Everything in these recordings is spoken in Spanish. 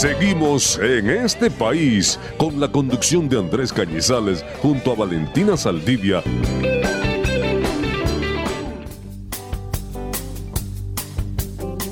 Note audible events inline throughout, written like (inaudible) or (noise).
Seguimos en este país con la conducción de Andrés Cañizales junto a Valentina Saldivia.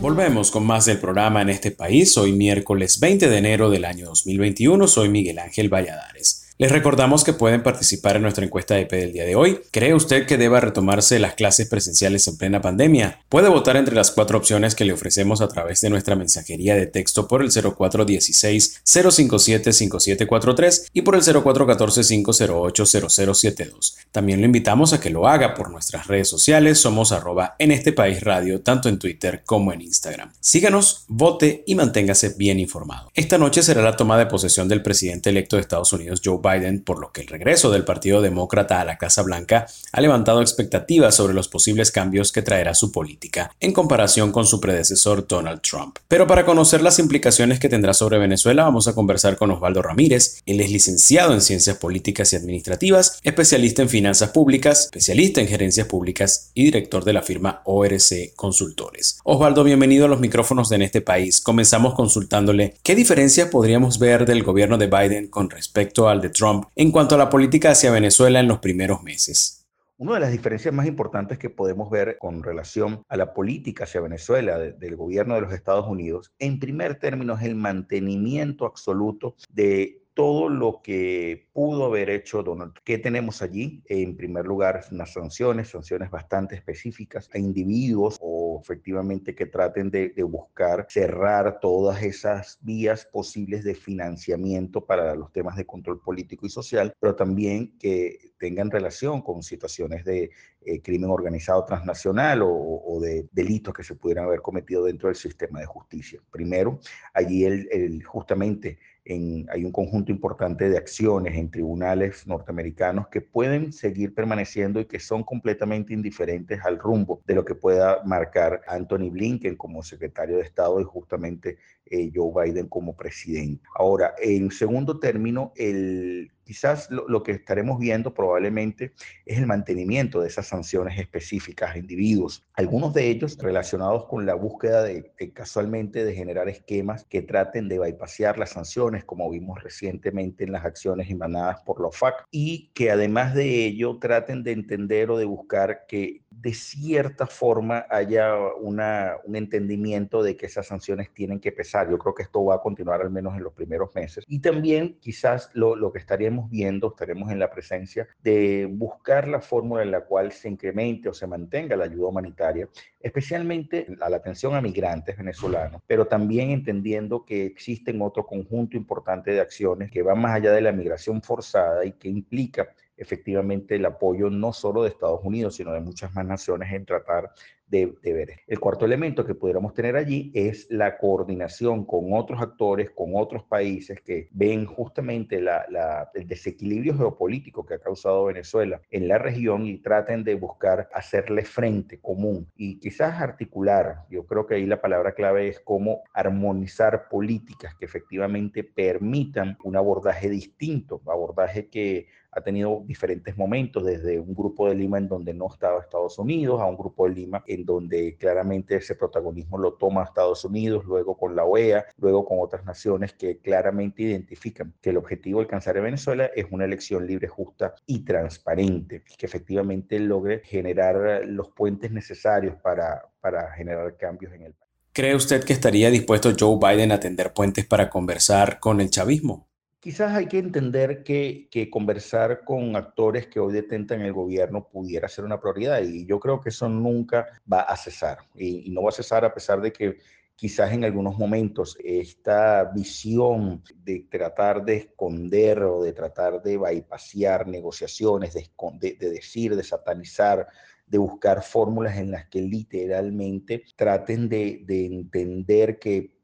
Volvemos con más del programa en este país. Hoy miércoles 20 de enero del año 2021. Soy Miguel Ángel Valladares. Les recordamos que pueden participar en nuestra encuesta de IP del día de hoy. ¿Cree usted que deba retomarse las clases presenciales en plena pandemia? Puede votar entre las cuatro opciones que le ofrecemos a través de nuestra mensajería de texto por el 0416-057-5743 y por el 0414-508-0072. También lo invitamos a que lo haga por nuestras redes sociales. Somos arroba en este país radio, tanto en Twitter como en Instagram. Síganos, vote y manténgase bien informado. Esta noche será la toma de posesión del presidente electo de Estados Unidos, Joe Biden, por lo que el regreso del Partido Demócrata a la Casa Blanca ha levantado expectativas sobre los posibles cambios que traerá su política en comparación con su predecesor Donald Trump. Pero para conocer las implicaciones que tendrá sobre Venezuela, vamos a conversar con Osvaldo Ramírez. Él es licenciado en Ciencias Políticas y Administrativas, especialista en finanzas públicas, especialista en gerencias públicas y director de la firma ORC Consultores. Osvaldo, bienvenido a los micrófonos de este país. Comenzamos consultándole qué diferencias podríamos ver del gobierno de Biden con respecto al de Trump en cuanto a la política hacia Venezuela en los primeros meses. Una de las diferencias más importantes que podemos ver con relación a la política hacia Venezuela del gobierno de los Estados Unidos, en primer término, es el mantenimiento absoluto de todo lo que pudo haber hecho Donald Trump. ¿Qué tenemos allí? En primer lugar, unas sanciones, sanciones bastante específicas a individuos o efectivamente que traten de, buscar cerrar todas esas vías posibles de financiamiento para los temas de control político y social, pero también que tengan relación con situaciones de eh, crimen organizado transnacional o, de delitos que se pudieran haber cometido dentro del sistema de justicia. Primero, allí el, justamente hay un conjunto importante de acciones en tribunales norteamericanos que pueden seguir permaneciendo y que son completamente indiferentes al rumbo de lo que pueda marcar Anthony Blinken como secretario de Estado y justamente eh, Joe Biden como presidente. Ahora, en segundo término, el Quizás lo, que estaremos viendo probablemente es el mantenimiento de esas sanciones específicas a individuos, algunos de ellos relacionados con la búsqueda de, casualmente de generar esquemas que traten de bypassear las sanciones, como vimos recientemente en las acciones emanadas por la OFAC, y que además de ello traten de entender o de buscar que de cierta forma haya una, un entendimiento de que esas sanciones tienen que pesar. Yo creo que esto va a continuar al menos en los primeros meses. Y también quizás lo, lo que estaríamos viendo, estaremos en la presencia de buscar la fórmula en la cual se incremente o se mantenga la ayuda humanitaria, especialmente a la atención a migrantes venezolanos, pero también entendiendo que existen otro conjunto importante de acciones que van más allá de la migración forzada y que implica efectivamente el apoyo no solo de Estados Unidos, sino de muchas más naciones en tratar de, ver. El cuarto elemento que pudiéramos tener allí es la coordinación con otros actores, con otros países que ven justamente el desequilibrio geopolítico que ha causado Venezuela en la región y traten de buscar hacerle frente común y quizás articular. Yo creo que ahí la palabra clave es cómo armonizar políticas que efectivamente permitan un abordaje distinto, abordaje que ha tenido diferentes momentos, desde un grupo de Lima en donde no estaba Estados Unidos, a un grupo de Lima en donde claramente ese protagonismo lo toma Estados Unidos, luego con la OEA, luego con otras naciones que claramente identifican que el objetivo de alcanzar en Venezuela es una elección libre, justa y transparente, que efectivamente logre generar los puentes necesarios para, para generar cambios en el país. ¿Cree usted que estaría dispuesto Joe Biden a tender puentes para conversar con el chavismo? Quizás hay que entender que, conversar con actores que hoy detentan el gobierno pudiera ser una prioridad y yo creo que eso nunca va a cesar y, no va a cesar a pesar de que quizás en algunos momentos esta visión de tratar de esconder o de tratar de bypassar negociaciones, de, de, decir, de satanizar, de buscar fórmulas en las que literalmente traten de entender que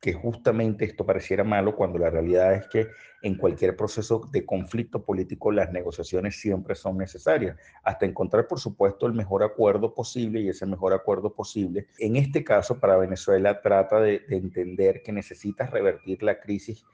que justamente esto pareciera malo cuando la realidad es que en cualquier proceso de conflicto político las negociaciones siempre son necesarias, hasta encontrar, por supuesto, el mejor acuerdo posible y ese mejor acuerdo posible, en este caso para Venezuela, trata de, entender que necesita revertir la crisis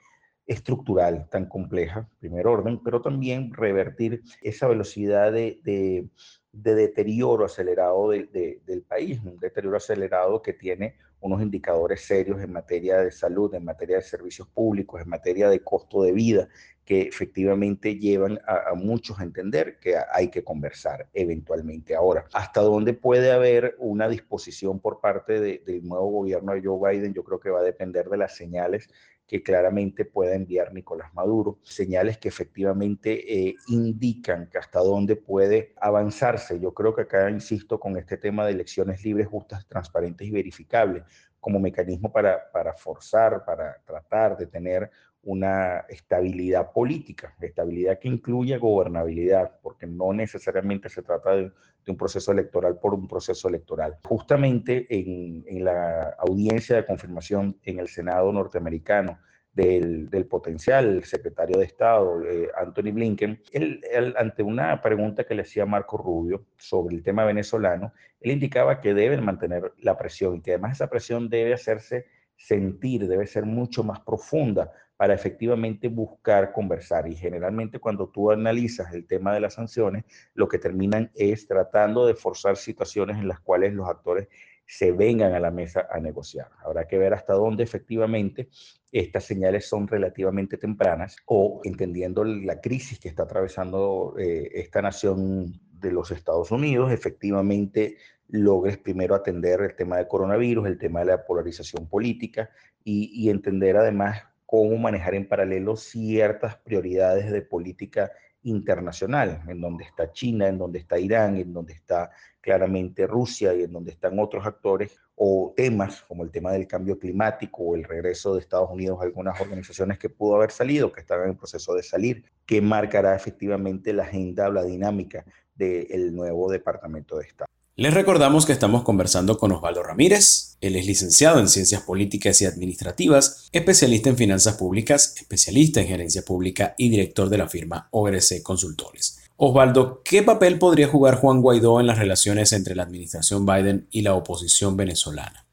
estructural tan compleja, primer orden, pero también revertir esa velocidad de, de, deterioro acelerado del país, un deterioro acelerado que tiene unos indicadores serios en materia de salud, en materia de servicios públicos, en materia de costo de vida, que efectivamente llevan a, muchos a entender que hay que conversar eventualmente. Ahora, ¿hasta dónde puede haber una disposición por parte del nuevo gobierno de Joe Biden? Yo creo que va a depender de las señales que claramente pueda enviar Nicolás Maduro, señales que efectivamente eh, indican que hasta dónde puede avanzarse. Yo creo que acá insisto con este tema de elecciones libres, justas, transparentes y verificables como mecanismo para, para forzar, para tratar de tener una estabilidad política, estabilidad que incluye gobernabilidad, porque no necesariamente se trata de, un proceso electoral por un proceso electoral. Justamente en, la audiencia de confirmación en el Senado norteamericano del, potencial secretario de Estado, eh, Anthony Blinken, él, ante una pregunta que le hacía Marco Rubio sobre el tema venezolano, él indicaba que deben mantener la presión y que además esa presión debe hacerse sentir, debe ser mucho más profunda para efectivamente buscar conversar. Y generalmente cuando tú analizas el tema de las sanciones, lo que terminan es tratando de forzar situaciones en las cuales los actores se vengan a la mesa a negociar. Habrá que ver hasta dónde efectivamente estas señales son relativamente tempranas o entendiendo la crisis que está atravesando eh, esta nación de los Estados Unidos, efectivamente logres primero atender el tema del coronavirus, el tema de la polarización política y, y entender además cómo manejar en paralelo ciertas prioridades de política internacional, en donde está China, en donde está Irán, en donde está claramente Rusia y en donde están otros actores, o temas como el tema del cambio climático o el regreso de Estados Unidos a algunas organizaciones que pudo haber salido, que están en proceso de salir, que marcará efectivamente la agenda o la dinámica del nuevo Departamento de Estado. Les recordamos que estamos conversando con Osvaldo Ramírez. Él es licenciado en Ciencias Políticas y Administrativas, especialista en finanzas públicas, especialista en gerencia pública y director de la firma ORC Consultores. Osvaldo, ¿qué papel podría jugar Juan Guaidó en las relaciones entre la administración Biden y la oposición venezolana?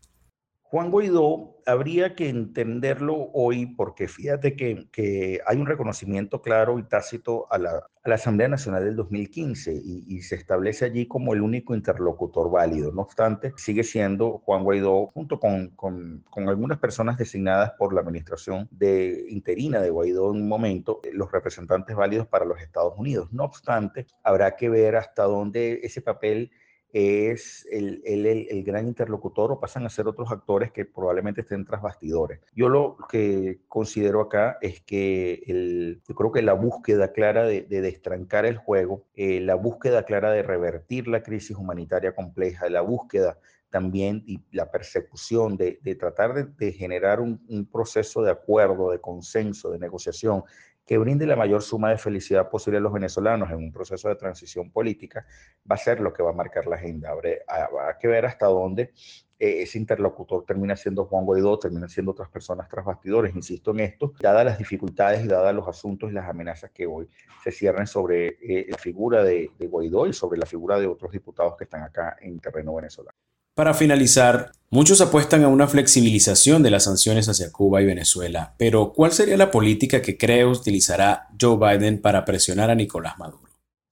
Juan Guaidó habría que entenderlo hoy porque fíjate que, hay un reconocimiento claro y tácito a la, Asamblea Nacional del 2015 y, se establece allí como el único interlocutor válido. No obstante, sigue siendo Juan Guaidó junto con, con, algunas personas designadas por la administración de, interina de Guaidó en un momento, los representantes válidos para los Estados Unidos. No obstante, habrá que ver hasta dónde ese papel es el, el, el, gran interlocutor o pasan a ser otros actores que probablemente estén tras bastidores. Yo lo que considero acá es que el, yo creo que la búsqueda clara de, de destrancar el juego, eh, la búsqueda clara de revertir la crisis humanitaria compleja, la búsqueda también y la persecución de, de tratar de, de generar un, un, proceso de acuerdo, de consenso, de negociación que brinde la mayor suma de felicidad posible a los venezolanos en un proceso de transición política, va a ser lo que va a marcar la agenda. Habrá que ver hasta dónde eh, ese interlocutor termina siendo Juan Guaidó, termina siendo otras personas tras bastidores. Insisto en esto, dadas las dificultades y dadas los asuntos y las amenazas que hoy se cierran sobre eh, la figura de, de Guaidó y sobre la figura de otros diputados que están acá en terreno venezolano. Para finalizar, muchos apuestan a una flexibilización de las sanciones hacia Cuba y Venezuela, pero ¿cuál sería la política que cree utilizará Joe Biden para presionar a Nicolás Maduro?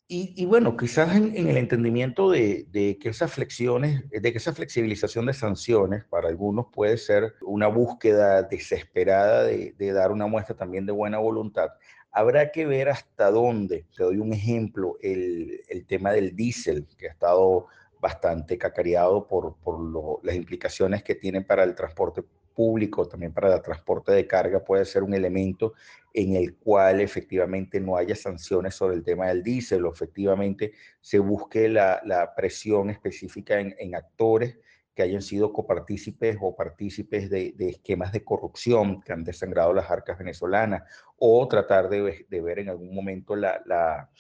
Y, bueno, quizás en, el entendimiento de, que esas flexiones, de que esa flexibilización de sanciones para algunos puede ser una búsqueda desesperada de, dar una muestra también de buena voluntad, habrá que ver hasta dónde. Te doy un ejemplo, el, el tema del diésel, que ha estado bastante cacareado por, por las implicaciones que tiene para el transporte público, también para el transporte de carga, puede ser un elemento en el cual efectivamente no haya sanciones sobre el tema del diésel o efectivamente se busque la, la presión específica en, en, actores que hayan sido copartícipes o partícipes de, de, esquemas de corrupción que han desangrado las arcas venezolanas o tratar de, de ver en algún momento la, la,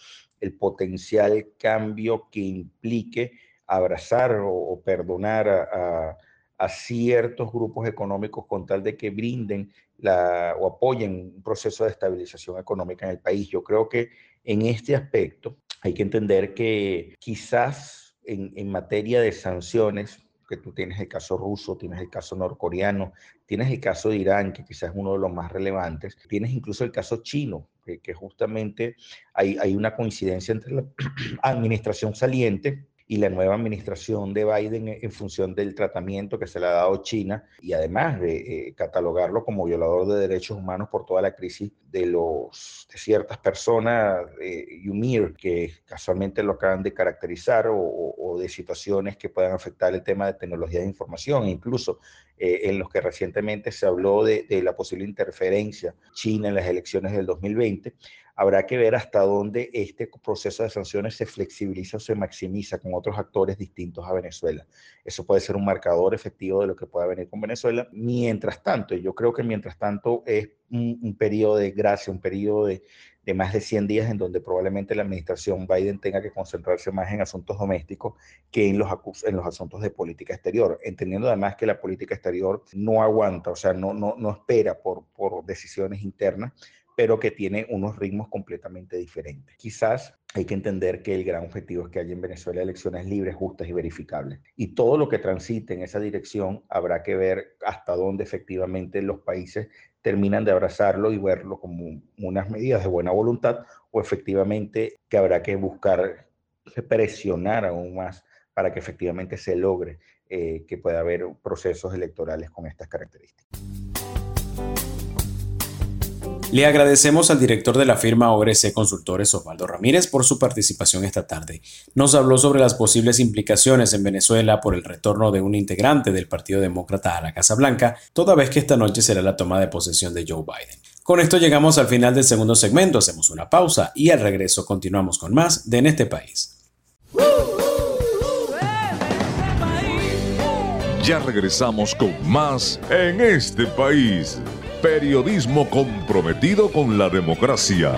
el potencial cambio que implique abrazar o, perdonar a, ciertos grupos económicos con tal de que brinden la, o apoyen un proceso de estabilización económica en el país. Yo creo que en este aspecto hay que entender que quizás en, en materia de sanciones, que tú tienes el caso ruso, tienes el caso norcoreano, tienes el caso de Irán, que quizás es uno de los más relevantes, tienes incluso el caso chino, que, que justamente hay, hay una coincidencia entre la (clears throat) administración saliente y la nueva administración de Biden en función del tratamiento que se le ha dado China y además de eh, catalogarlo como violador de derechos humanos por toda la crisis de, los, de ciertas personas, eh, que casualmente lo acaban de caracterizar, o, de situaciones que puedan afectar el tema de tecnología de información, incluso eh, en los que recientemente se habló de, de la posible interferencia china en las elecciones del 2020 habrá que ver hasta dónde este proceso de sanciones se flexibiliza o se maximiza con otros actores distintos a Venezuela. Eso puede ser un marcador efectivo de lo que pueda venir con Venezuela. Mientras tanto, yo creo que mientras tanto es un, periodo de gracia, un periodo de, más de 100 días en donde probablemente la administración Biden tenga que concentrarse más en asuntos domésticos que en los, en los asuntos de política exterior, entendiendo además que la política exterior no aguanta, o sea, no, no, no espera por, por decisiones internas, pero que tiene unos ritmos completamente diferentes. Quizás hay que entender que el gran objetivo es que haya en Venezuela elecciones libres, justas y verificables. Y todo lo que transite en esa dirección habrá que ver hasta dónde efectivamente los países terminan de abrazarlo y verlo como unas medidas de buena voluntad o efectivamente que habrá que buscar presionar aún más para que efectivamente se logre eh, que pueda haber procesos electorales con estas características. Le agradecemos al director de la firma ORC Consultores, Osvaldo Ramírez, por su participación esta tarde. Nos habló sobre las posibles implicaciones en Venezuela por el retorno de un integrante del Partido Demócrata a la Casa Blanca, toda vez que esta noche será la toma de posesión de Joe Biden. Con esto llegamos al final del segundo segmento, hacemos una pausa y al regreso continuamos con más de En este país. Ya regresamos con más En este país. Periodismo comprometido con la democracia.